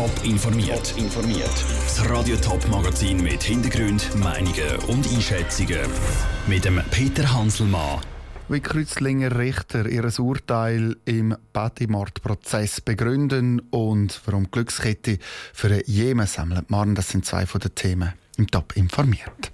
Top informiert. informiert. Das Radio Top Magazin mit Hintergrund, Meinungen und Einschätzungen mit dem Peter Hanselmann. Wie Kreuzlinger Richter ihr Urteil im Batimord-Prozess begründen und warum Glückskette für Jemen sammeln. Das sind zwei von den Themen im Top informiert.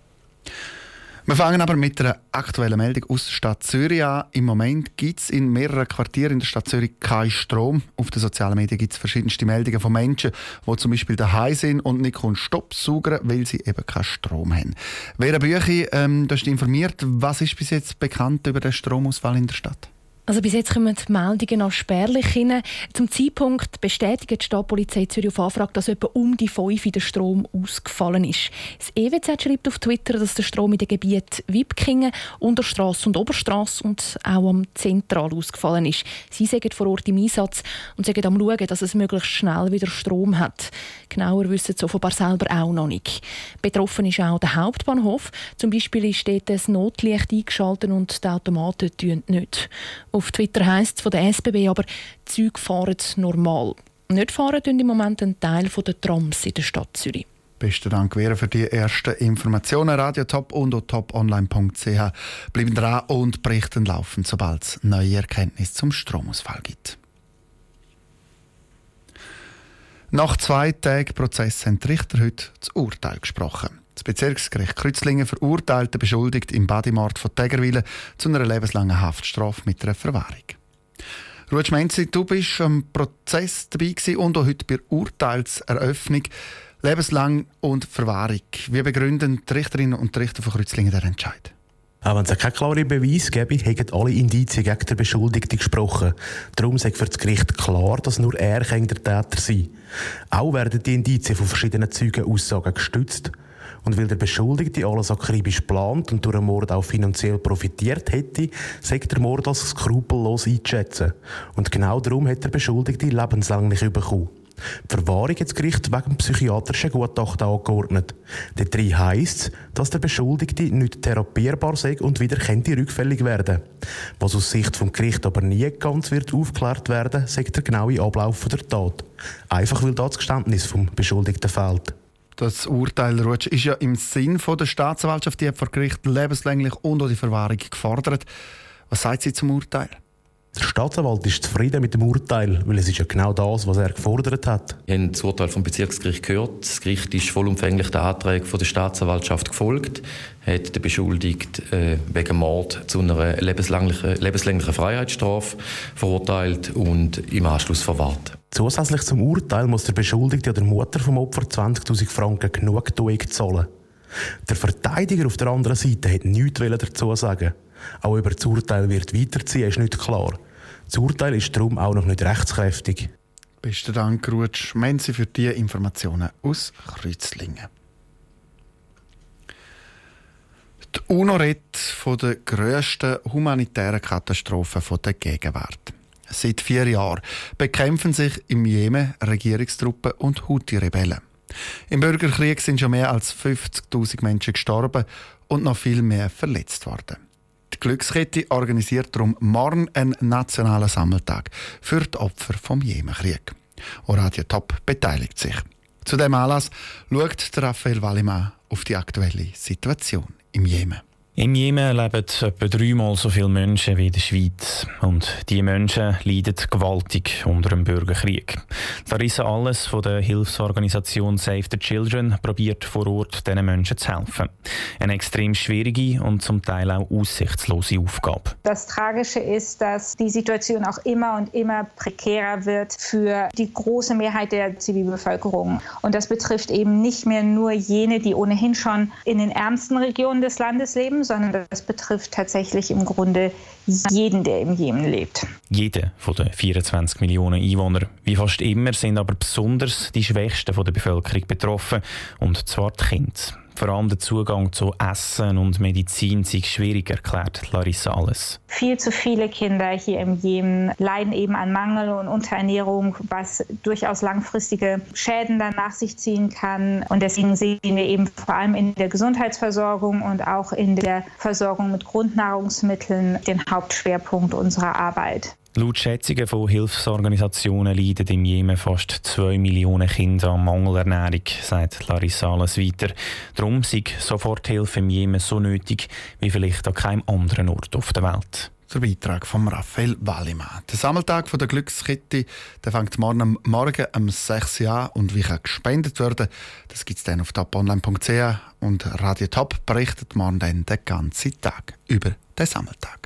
Wir fangen aber mit einer aktuellen Meldung aus der Stadt Zürich an. Im Moment gibt es in mehreren Quartieren in der Stadt Zürich keinen Strom. Auf den sozialen Medien gibt es verschiedenste Meldungen von Menschen, die zum Beispiel daheim sind und nicht Stopp saugen weil sie eben keinen Strom haben. Vera Büchi, ähm, du hast informiert, was ist bis jetzt bekannt über den Stromausfall in der Stadt? Also bis jetzt kommen die Meldungen noch spärlich hin. Zum Zeitpunkt bestätigt die Stadtpolizei Zürich auf Anfrage, dass etwa um die 5 der Strom ausgefallen ist. Das EWZ schreibt auf Twitter, dass der Strom in den Gebieten Wipkingen, Unterstrasse und Oberstrasse und auch am Zentral ausgefallen ist. Sie sagen vor Ort im Einsatz und sagen am schauen, dass es möglichst schnell wieder Strom hat. Genauer wissen sie offenbar selber auch noch nicht. Betroffen ist auch der Hauptbahnhof. Zum Beispiel ist dort das Notlicht eingeschaltet und die Automaten tun nicht. Auf Twitter heisst es von der SBB aber, Züge fahren normal. Nicht fahren im Moment ein Teil der Trams in der Stadt Zürich. Besten Dank Vera für die ersten Informationen. Radio Top und toponline.ch bleiben dran und berichten laufend, sobald es neue Erkenntnisse zum Stromausfall gibt. Nach zwei Tagen Prozess haben die Richter heute das Urteil gesprochen. Das Bezirksgericht Kreuzlingen verurteilt den Beschuldigten im Badimord von Tegerwille zu einer lebenslangen Haftstrafe mit einer Verwahrung. Ruth Schmenzi, du bist am Prozess dabei und auch heute bei Urteilseröffnung. Lebenslang und Verwahrung. Wie begründen die Richterinnen und Richter von Kreuzlingen den Entscheid? Auch wenn es keine klaren Beweise gäbe, haben alle Indizien gegen den Beschuldigten gesprochen. Darum sagt für das Gericht klar, dass nur er der Täter sein kann. Auch werden die Indizien von verschiedenen Zeugen Aussagen gestützt. Und weil der Beschuldigte alles akribisch plant und durch den Mord auch finanziell profitiert hätte, sagt der Mord als skrupellos einzuschätzen. Und genau darum hat der Beschuldigte lebenslang nicht bekommen. Die Verwahrung hat das Gericht wegen psychiatrischen Gutachten angeordnet. Dort drin heisst dass der Beschuldigte nicht therapierbar sei und wieder könnte rückfällig werden. Was aus Sicht vom Gericht aber nie ganz wird aufgeklärt werden, sagt der genaue Ablauf der Tat. Einfach weil da das Geständnis vom Beschuldigten fehlt. Das Urteil Rutsch ist ja im Sinn von der Staatsanwaltschaft, die hat vor Gericht lebenslänglich und auch die Verwahrung gefordert. Was sagt sie zum Urteil? Der Staatsanwalt ist zufrieden mit dem Urteil, weil es ist ja genau das, was er gefordert hat. Wir haben das Urteil vom Bezirksgericht gehört. Das Gericht ist vollumfänglich den Anträgen der Staatsanwaltschaft gefolgt, hat den Beschuldigten äh, wegen Mord zu einer lebenslänglichen, lebenslänglichen Freiheitsstrafe verurteilt und im Anschluss verwahrt. Zusätzlich zum Urteil muss der Beschuldigte oder Mutter vom Opfer 20.000 Franken Genugtuung zahlen. Der Verteidiger auf der anderen Seite hat nichts dazu sagen. Auch über das Urteil wird weiterziehen, ist nicht klar. Das Urteil ist darum auch noch nicht rechtskräftig. Besten Dank, Rutsch Menzi, für diese Informationen aus Kreuzlingen. Die UNO redet von der grössten humanitären Katastrophe der Gegenwart. Seit vier Jahren bekämpfen sich im Jemen Regierungstruppen und Houthi-Rebellen. Im Bürgerkrieg sind schon mehr als 50.000 Menschen gestorben und noch viel mehr verletzt worden. Die Glückskette organisiert darum morgen einen nationalen Sammeltag für die Opfer vom Jemenkrieg. Und Radio Top beteiligt sich. Zu dem Anlass schaut Raphael Wallimann auf die aktuelle Situation im Jemen. Im Jemen leben etwa dreimal so viele Menschen wie in der Schweiz. Und diese Menschen leiden gewaltig unter dem Bürgerkrieg. Larissa Alles von der Hilfsorganisation Save the Children probiert vor Ort diesen Menschen zu helfen. Eine extrem schwierige und zum Teil auch aussichtslose Aufgabe. Das Tragische ist, dass die Situation auch immer und immer prekärer wird für die große Mehrheit der Zivilbevölkerung. Und das betrifft eben nicht mehr nur jene, die ohnehin schon in den ärmsten Regionen des Landes leben, sondern das betrifft tatsächlich im Grunde jeden, der im Jemen lebt. Jede von den 24 Millionen Einwohnern. Wie fast immer sind aber besonders die Schwächsten von der Bevölkerung betroffen, und zwar die Kinder. Vor allem der Zugang zu Essen und Medizin sei schwierig, erklärt Larissa Alles. Viel zu viele Kinder hier im Jemen leiden eben an Mangel und Unterernährung, was durchaus langfristige Schäden dann nach sich ziehen kann. Und deswegen sehen wir eben vor allem in der Gesundheitsversorgung und auch in der Versorgung mit Grundnahrungsmitteln den Hauptschwerpunkt unserer Arbeit. Laut Schätzungen von Hilfsorganisationen leiden im Jemen fast 2 Millionen Kinder an Mangelernährung, sagt Larissa Alles weiter. Darum sei Soforthilfe im Jemen so nötig wie vielleicht an keinem anderen Ort auf der Welt. Der Beitrag von Raphael Wallimann. Der Sammeltag der Glückskette der fängt morgen Morgen um 6 Uhr an und wie kann gespendet werden, das gibt es dann auf toponline.ch und Radio Top berichtet morgen dann den ganzen Tag über den Sammeltag.